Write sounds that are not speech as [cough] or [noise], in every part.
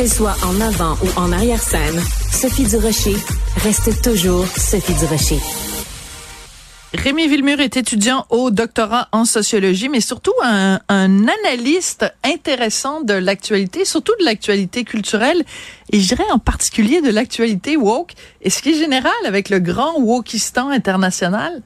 Qu'elle soit en avant ou en arrière-scène, Sophie Durocher reste toujours Sophie Durocher. Rémi Villemur est étudiant au doctorat en sociologie, mais surtout un, analyste intéressant de l'actualité, surtout de l'actualité culturelle, et je dirais en particulier de l'actualité woke, et ce qui est général avec le grand wokistan international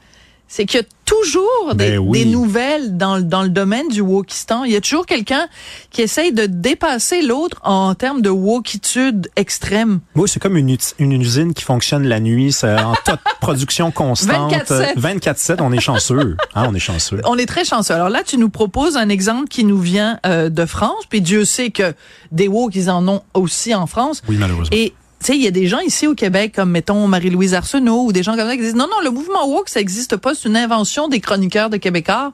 c'est qu'il y a toujours des, Ben oui. des nouvelles dans, le- dans le domaine du wokistan. Il y a toujours quelqu'un qui essaye de dépasser l'autre en termes de wokitude extrême. Oui, c'est comme une, une usine qui fonctionne la nuit, c'est en [laughs] toute production constante. 24/7. 24-7, on est chanceux. Hein, on est chanceux. On est très chanceux. Alors là, tu nous proposes un exemple qui nous vient euh, de France, puis Dieu sait que des woke, ils en ont aussi en France. Oui, malheureusement. Et tu sais, il y a des gens ici au Québec, comme mettons Marie-Louise Arsenault ou des gens comme ça qui disent non, non, le mouvement woke, ça n'existe pas, c'est une invention des chroniqueurs de Québécois.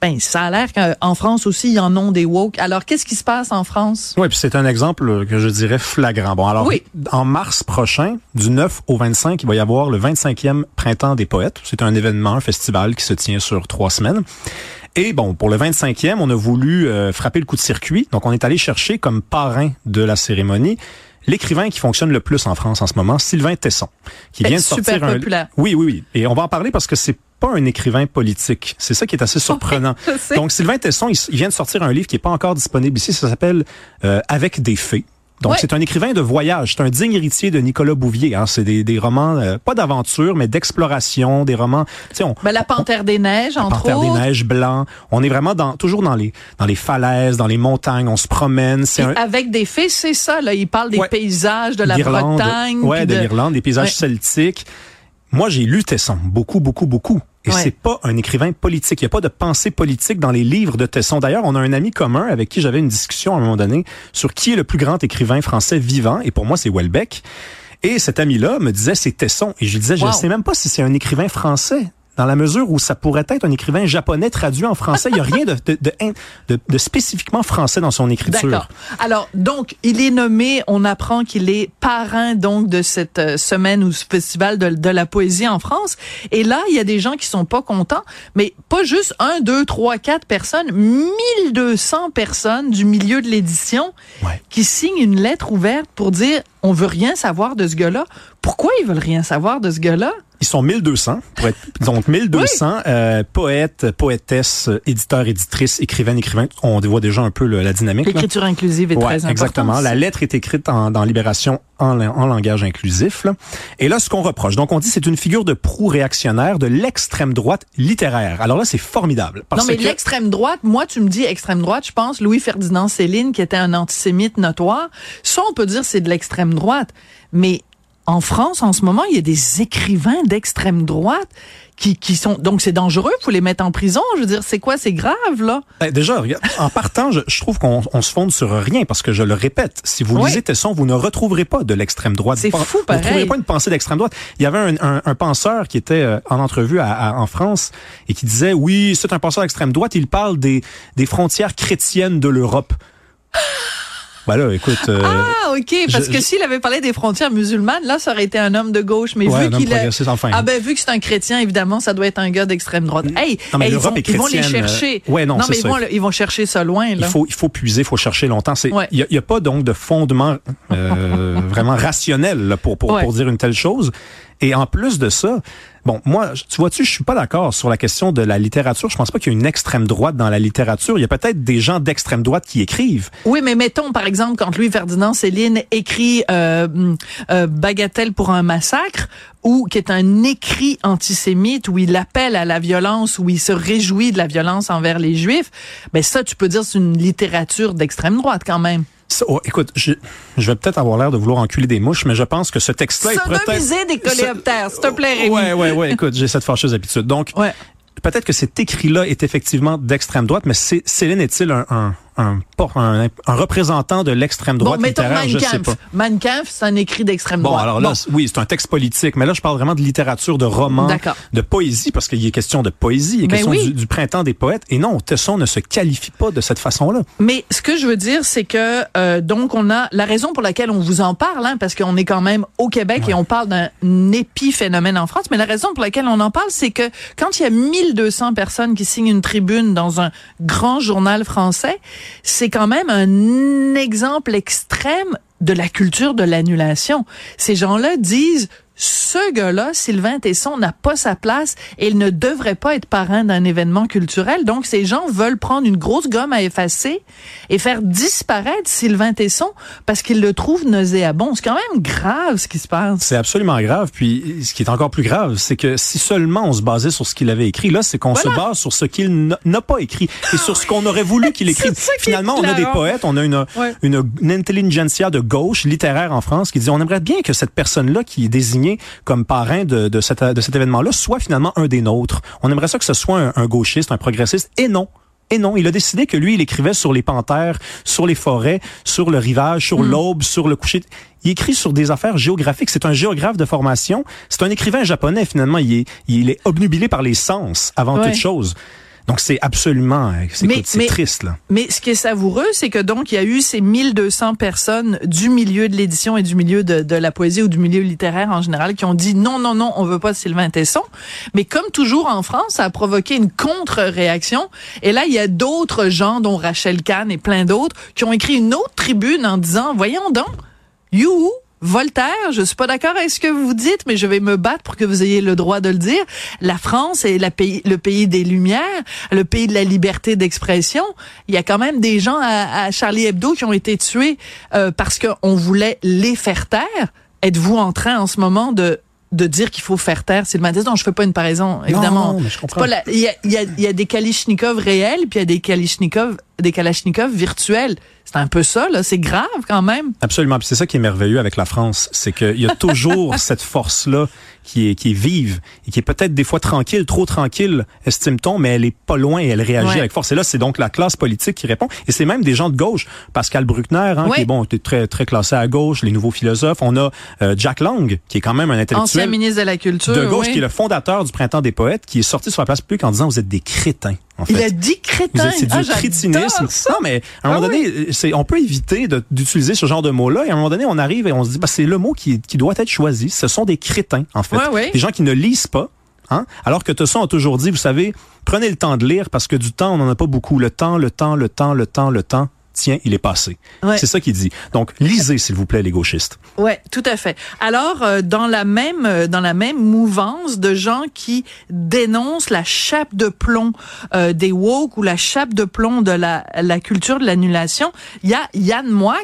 Ben, ça a l'air qu'en France aussi, il y en ont des woke. Alors, qu'est-ce qui se passe en France? Oui, puis c'est un exemple que je dirais flagrant. Bon, alors, Oui. en mars prochain, du 9 au 25, il va y avoir le 25e Printemps des Poètes. C'est un événement, un festival qui se tient sur trois semaines. Et bon, pour le 25e, on a voulu euh, frapper le coup de circuit. Donc, on est allé chercher comme parrain de la cérémonie l'écrivain qui fonctionne le plus en France en ce moment, Sylvain Tesson, qui Ben, vient de super sortir un... populaire. Oui, oui, oui. Et on va en parler parce que c'est pas un écrivain politique. C'est ça qui est assez surprenant. Donc, Sylvain Tesson, il, il vient de sortir un livre qui est pas encore disponible ici. Ça s'appelle euh, Avec des fées. Donc, c'est un écrivain de voyage. C'est un digne héritier de Nicolas Bouvier. Hein. C'est des, des romans, euh, pas d'aventure, mais d'exploration, des romans... On, Ben, la Panthère des Neiges, entre Panthère autres. des neiges blancs. On est vraiment dans, toujours dans les, dans les falaises, dans les montagnes. On se promène. C'est un, Avec des faits, c'est ça. Là, il parle des Ouais. paysages de la. Bretagne. Ouais, de, l'Irlande, des paysages Ouais. celtiques. Moi, j'ai lu Tesson, beaucoup, beaucoup, beaucoup. Et Ouais. c'est pas un écrivain politique. Il n'y a pas de pensée politique dans les livres de Tesson. D'ailleurs, on a un ami commun avec qui j'avais une discussion à un moment donné sur qui est le plus grand écrivain français vivant. Et pour moi, c'est Welbeck. Et cet ami-là me disait c'est Tesson. Et je lui disais, je ne sais même pas si c'est un écrivain français. Dans la mesure où ça pourrait être un écrivain japonais traduit en français, il n'y a rien de, de, de, de- de spécifiquement français dans son écriture. D'accord. Alors, donc, il est nommé, on apprend qu'il est parrain, donc, de cette euh, semaine ou ce festival de, de la poésie en France. Et là, il y a des gens qui sont pas contents, mais pas juste un, deux, trois, quatre personnes, 1200 personnes du milieu de l'édition Ouais. qui signent une lettre ouverte pour dire, on veut rien savoir de ce gars-là. Pourquoi ils veulent rien savoir de ce gars-là? Ils sont 1200, pour être, [laughs] donc 1200 euh, poètes, poétesses, éditeurs, éditrices, écrivaines, écrivains. On voit déjà un peu le- la dynamique. là. L'écriture inclusive est Ouais, très importante. exactement. La lettre est écrite en, dans Libération en, en langage inclusif. là. Et là, ce qu'on reproche, donc on dit c'est une figure de proue réactionnaire de l'extrême droite littéraire. Alors là, c'est formidable. Parce non, mais que, l'extrême droite, moi, tu me dis extrême droite, je pense Louis-Ferdinand Céline, qui était un antisémite notoire. Ça, on peut dire c'est de l'extrême droite. Mais en France, en ce moment, il y a des écrivains d'extrême droite qui, qui sont... Donc, c'est dangereux, faut les mettre en prison. Je veux dire, c'est quoi? C'est grave, là? Eh, déjà, en partant, je, je trouve qu'on on se fonde sur rien parce que je le répète, si vous Oui. lisez Tesson, vous ne retrouverez pas de l'extrême droite. C'est Vous- fou, Vous pareil. ne trouverez pas une pensée d'extrême droite. Il y avait un, un- un penseur qui était euh, en entrevue à- à- en France et qui disait, oui, c'est un penseur d'extrême droite, il parle des, des frontières chrétiennes de l'Europe. Voilà, écoute. euh, Ah, OK. Parce je- que s'il avait parlé des frontières musulmanes, là, ça aurait été un homme de gauche. Mais Ouais, vu qu'il est... enfin. Ah ben, vu que c'est un chrétien, évidemment, ça doit être un gars d'extrême droite. Hey, Non, mais hey, ils, vont, ils vont les euh, chercher. ouais, non, c'est mais ils ça. vont, le- ils vont chercher ça loin, là. Il faut, il faut puiser, il faut chercher longtemps. C'est, il Ouais. y, a, a pas donc de fondement euh, [laughs] vraiment rationnel là, pour pour, pour dire une telle chose. Et en plus de ça, bon, moi, tu vois-tu, je suis pas d'accord sur la question de la littérature. Je pense pas qu'il y a une extrême droite dans la littérature. Il y a peut-être des gens d'extrême droite qui écrivent. Oui, mais mettons, par exemple, quand Louis-Ferdinand Céline écrit euh, euh, Bagatelle pour un massacre, ou qui est un écrit antisémite, où il appelle à la violence, où il se réjouit de la violence envers les Juifs, ben ça, tu peux dire c'est une littérature d'extrême droite quand même. Oh, écoute, je, je vais peut-être avoir l'air de vouloir enculer des mouches, mais je pense que ce texte-là est peut-être... Des coléoptères, s'il te plaît, Rémi. Ouais, ouais, ouais. Écoute, j'ai cette fâcheuse habitude. Donc, Ouais. peut-être que cet écrit-là est effectivement d'extrême droite, mais Céline est-il un, un, un, un, un représentant de l'extrême Bon, droite mettons littéraire? Mein Je sais pas. Mein Kampf, c'est un écrit d'extrême Bon, droite. alors là, oui, c'est un texte politique, mais là, je parle vraiment de littérature, de roman, D'accord. de poésie, parce qu'il y est question de poésie, il est Ben question oui. du, du printemps des poètes. Et non, Tesson ne se qualifie pas de cette façon-là. Mais ce que je veux dire, c'est que euh, donc on a la raison pour laquelle on vous en parle, hein, parce qu'on est quand même au Québec et on parle d'un épiphénomène en France. Mais la raison pour laquelle on en parle, c'est que quand il y a 1200 personnes qui signent une tribune dans un grand journal français, c'est quand même un exemple extrême de la culture de l'annulation. Ces gens-là disent ce gars-là, Sylvain Tesson, n'a pas sa place et il ne devrait pas être parrain d'un événement culturel. Donc, ces gens veulent prendre une grosse gomme à effacer et faire disparaître Sylvain Tesson parce qu'ils le trouvent nauséabond. C'est quand même grave ce qui se passe. C'est absolument grave. Puis, ce qui est encore plus grave, c'est que si seulement on se basait sur ce qu'il avait écrit, là, c'est qu'on se base sur ce qu'il n'a pas écrit et sur ce qu'on aurait voulu qu'il [laughs] écrive. Finalement, on a des poètes, on a une, une, une intelligentsia de gauche littéraire en France qui dit on aimerait bien que cette personne-là qui est désignée comme parrain de, de, cet, de cet événement-là soit finalement un des nôtres. On aimerait ça que ce soit un, gauchiste, un progressiste, et non. Et non, il a décidé que lui, il écrivait sur les panthères, sur les forêts, sur le rivage, sur hmm. l'aube, sur le coucher. Il écrit sur des affaires géographiques. C'est un géographe de formation. C'est un écrivain japonais, finalement. Il est, il est obnubilé par les sens avant toute chose. Donc c'est absolument c'est triste là. Mais ce qui est savoureux, c'est que donc il y a eu ces 1200 personnes du milieu de l'édition et du milieu de, de, la poésie ou du milieu littéraire en général qui ont dit non non non, on veut pas Sylvain Tesson. Mais comme toujours en France, ça a provoqué une contre-réaction et là il y a d'autres gens dont Rachel Kahn et plein d'autres qui ont écrit une autre tribune en disant voyons donc you Voltaire, je suis pas d'accord avec ce que vous dites, mais je vais me battre pour que vous ayez le droit de le dire. La France est la pays, le pays des Lumières, le pays de la liberté d'expression. Il y a quand même des gens à, Charlie Hebdo qui ont été tués euh, parce qu'on voulait les faire taire. Êtes-vous en train en ce moment de de dire qu'il faut faire taire Sylvain Tesson? Non, je fais pas une paraison, évidemment. Il y, a, y, a, y a des Kalichnikov réels, puis il y a des Kalichnikov, des Kalachnikov virtuels. C'est un peu ça, là. C'est grave quand même. Absolument. Puis c'est ça qui est merveilleux avec la France, c'est qu'il y a toujours [laughs] cette force-là qui est, qui est vive et qui est peut-être des fois tranquille, trop tranquille, estime-t-on, mais elle est pas loin et elle réagit avec force. Et là, c'est donc la classe politique qui répond. Et c'est même des gens de gauche. Pascal Bruckner, hein, qui est bon, très très classé à gauche, les nouveaux philosophes. On a euh, Jack Lang, qui est quand même un intellectuel. Ancien ministre de la Culture. De gauche, qui est le fondateur du Printemps des poètes, qui est sorti sur la place publique en disant vous êtes des crétins. En fait. Il a dit crétin. C'est du ah, crétinisme. Non, mais à un moment ah donné, c'est, on peut éviter d'utiliser ce genre de mot-là. Et à un moment donné, on arrive et on se dit, bah, c'est le mot qui, qui doit être choisi. Ce sont des crétins, en fait. Des gens qui ne lisent pas. Hein? Alors que Tesson a toujours dit, vous savez, prenez le temps de lire parce que du temps, on n'en a pas beaucoup. Le temps, le temps, le temps, le temps, le temps tiens, il est passé. C'est ça qu'il dit. Donc, lisez, s'il vous plaît, les gauchistes. Ouais, tout à fait. Alors, euh, dans la même euh, dans la même mouvance de gens qui dénoncent la chape de plomb euh, des woke ou la chape de plomb de la, la culture de l'annulation, il y a Yann Moix.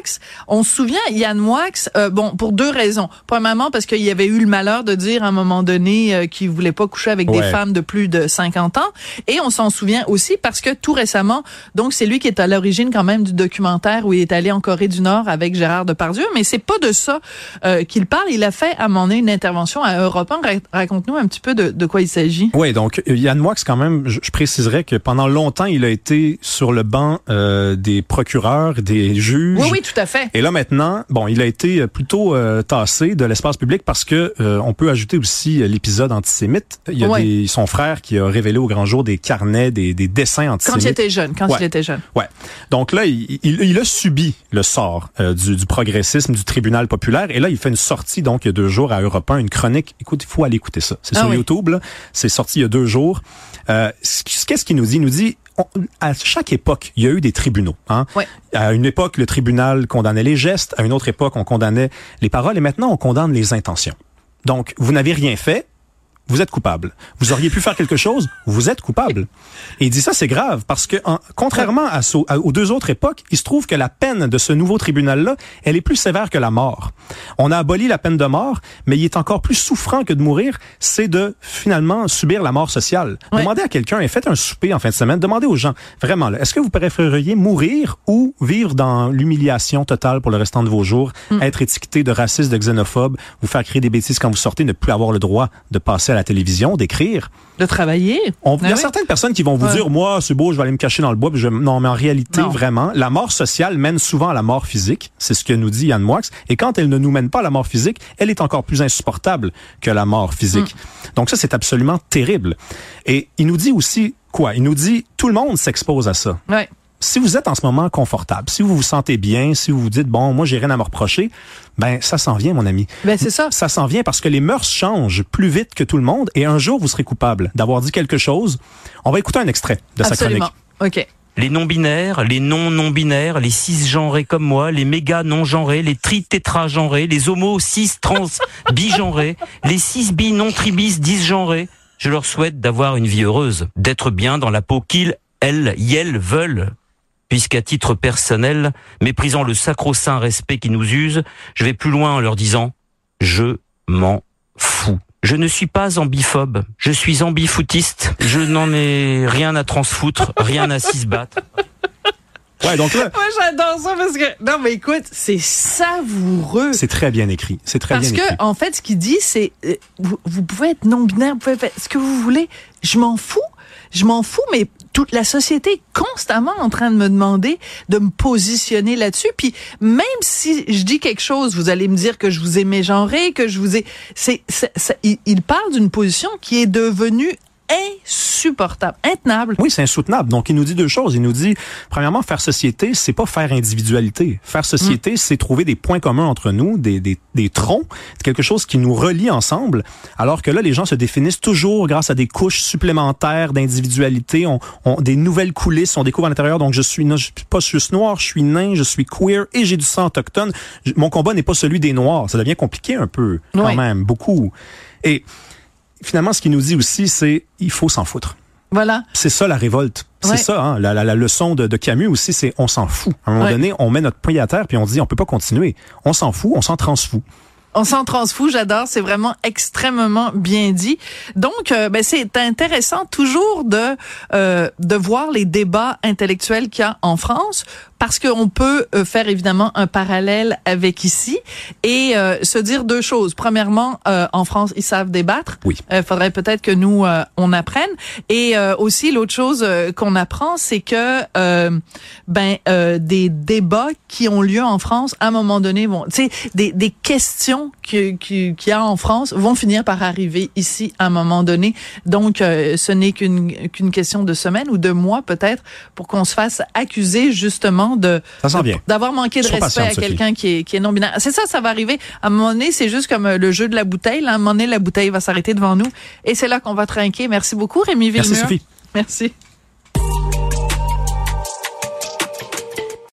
On se souvient, Yann Moix, bon, pour deux raisons. Premièrement, parce qu'il y avait eu le malheur de dire à un moment donné qu'il voulait pas coucher avec des femmes de plus de 50 ans. Et on s'en souvient aussi parce que tout récemment, donc c'est lui qui est à l'origine quand même du documentaire où il est allé en Corée du Nord avec Gérard Depardieu, mais c'est pas de ça euh, qu'il parle. Il a fait à mon une intervention à Europe 1. Raconte-nous un petit peu de, de quoi il s'agit. Oui, donc Yann Moix, quand même, je, préciserais que pendant longtemps, il a été sur le banc euh, des procureurs, des juges. Oui, oui, tout à fait. Et là maintenant, bon, il a été plutôt euh, tassé de l'espace public parce que on peut ajouter aussi l'épisode antisémite. Il y a des, son frère qui a révélé au grand jour des carnets, des, des dessins antisémites. Quand il était jeune, quand il était jeune. Ouais. Donc là, il, il, a subi le sort euh, du, du, progressisme du tribunal populaire. Et là, il fait une sortie, donc, il y a deux jours à Europe 1, une chronique. Écoute, il faut aller écouter ça. C'est ah sur YouTube, C'est sorti il y a deux jours. Euh, Qu'est-ce qu'il nous dit? Il nous dit, à chaque époque, il y a eu des tribunaux. Hein? À une époque, le tribunal condamnait les gestes. À une autre époque, on condamnait les paroles. Et maintenant, on condamne les intentions. Donc, vous n'avez rien fait, vous êtes coupable. Vous auriez pu faire quelque chose, vous êtes coupable. Et il dit ça, c'est grave, parce que contrairement à, aux deux autres époques, il se trouve que la peine de ce nouveau tribunal-là, elle est plus sévère que la mort. On a aboli la peine de mort, mais il est encore plus souffrant que de mourir, c'est de finalement subir la mort sociale. Demandez à quelqu'un, et faites un souper en fin de semaine, demandez aux gens, vraiment, est-ce que vous préféreriez mourir ou vivre dans l'humiliation totale pour le restant de vos jours, mm. être étiqueté de raciste, de xénophobe, vous faire créer des bêtises quand vous sortez, ne plus avoir le droit de passer à la télévision, d'écrire. De travailler. il y a ben certaines personnes qui vont vous dire, moi, c'est beau, je vais aller me cacher dans le bois. je... Non, mais en réalité, vraiment, la mort sociale mène souvent à la mort physique. C'est ce que nous dit Yann Moix. Et quand elle ne nous mène pas à la mort physique, elle est encore plus insupportable que la mort physique. Mm. Donc ça, c'est absolument terrible. Et il nous dit aussi quoi? Il nous dit, tout le monde s'expose à ça. Ouais si vous êtes en ce moment confortable, si vous vous sentez bien, si vous vous dites bon, moi j'ai rien à me reprocher, ben ça s'en vient mon ami. Ben c'est ça. Ça s'en vient parce que les mœurs changent plus vite que tout le monde et un jour vous serez coupable d'avoir dit quelque chose. On va écouter un extrait de Absolument. sa chronique. OK. les non-binaires, les non-non-binaires, les cisgenrés comme moi, les méga non-genrés, les tri-tétra-genrés, les homos cis trans bigenrés, [laughs] les cis bi non-tribis disgenrés. Je leur souhaite d'avoir une vie heureuse, d'être bien dans la peau qu'ils, elles, elles veulent. Puisqu'à titre personnel, méprisant le sacro-saint respect qui nous use, je vais plus loin en leur disant je m'en fous. Je ne suis pas ambiphobe, je suis ambifoutiste. Je n'en ai rien à transfoutre, rien à s'y se battre. [laughs] Ouais, donc là, Moi, j'adore ça parce que, non, mais écoute, c'est savoureux. c'est très bien écrit. C'est très Parce bien que, écrit. en fait, ce qu'il dit, c'est, euh, vous, vous pouvez être non-binaire, vous pouvez faire ce que vous voulez. Je m'en fous. Je m'en fous, mais toute la société est constamment en train de me demander de me positionner là-dessus. Puis même si je dis quelque chose, vous allez me dire que je vous ai mégenré, que je vous ai... C'est, il, il parle d'une position qui est devenue insupportable, intenable. Oui, c'est insoutenable. Donc, il nous dit deux choses. Il nous dit, premièrement, faire société, c'est pas faire individualité. Faire société, c'est trouver des points communs entre nous, des, des, des troncs, quelque chose qui nous relie ensemble. Alors que là, les gens se définissent toujours grâce à des couches supplémentaires d'individualité, on, on- des nouvelles coulisses, on découvre à l'intérieur. Donc, je suis, non, je suis pas juste noir, je suis nain, je suis queer et j'ai du sang autochtone. Je- mon combat n'est pas celui des noirs. Ça devient compliqué un peu, quand même, beaucoup. Et finalement, ce qu'il nous dit aussi, c'est il faut s'en foutre. Voilà. C'est ça la révolte. C'est Ouais. ça, hein, la, la, la leçon de, de Camus aussi, c'est on s'en fout. À un moment Ouais. donné, on met notre poing à terre puis on dit on peut pas continuer. On s'en fout, on s'en transfout. On s'en transfou, j'adore, c'est vraiment extrêmement bien dit. Donc, euh, ben, c'est intéressant toujours de euh, de voir les débats intellectuels qu'il y a en France, parce qu'on peut euh, faire évidemment un parallèle avec ici et euh, se dire deux choses. Premièrement, euh, en France, ils savent débattre. Oui. Il faudrait peut-être que nous euh, on apprenne. Et euh, aussi l'autre chose euh, qu'on apprend, c'est que euh, ben euh, des débats qui ont lieu en France à un moment donné vont, tu sais, des, des questions que- que- qu'il y a en France vont finir par arriver ici à un moment donné. Donc euh, ce n'est qu'une qu'une question de semaines ou de mois peut-être pour qu'on se fasse accuser justement de- d'avoir manqué de respect patiente, à quelqu'un qui est qui est non binaire. C'est ça, ça va arriver. À un moment donné, c'est juste comme euh, le jeu de la bouteille. À un moment donné, la bouteille va s'arrêter devant nous et c'est là qu'on va trinquer. Merci beaucoup, Rémi Villemur. Merci Sophie. Merci.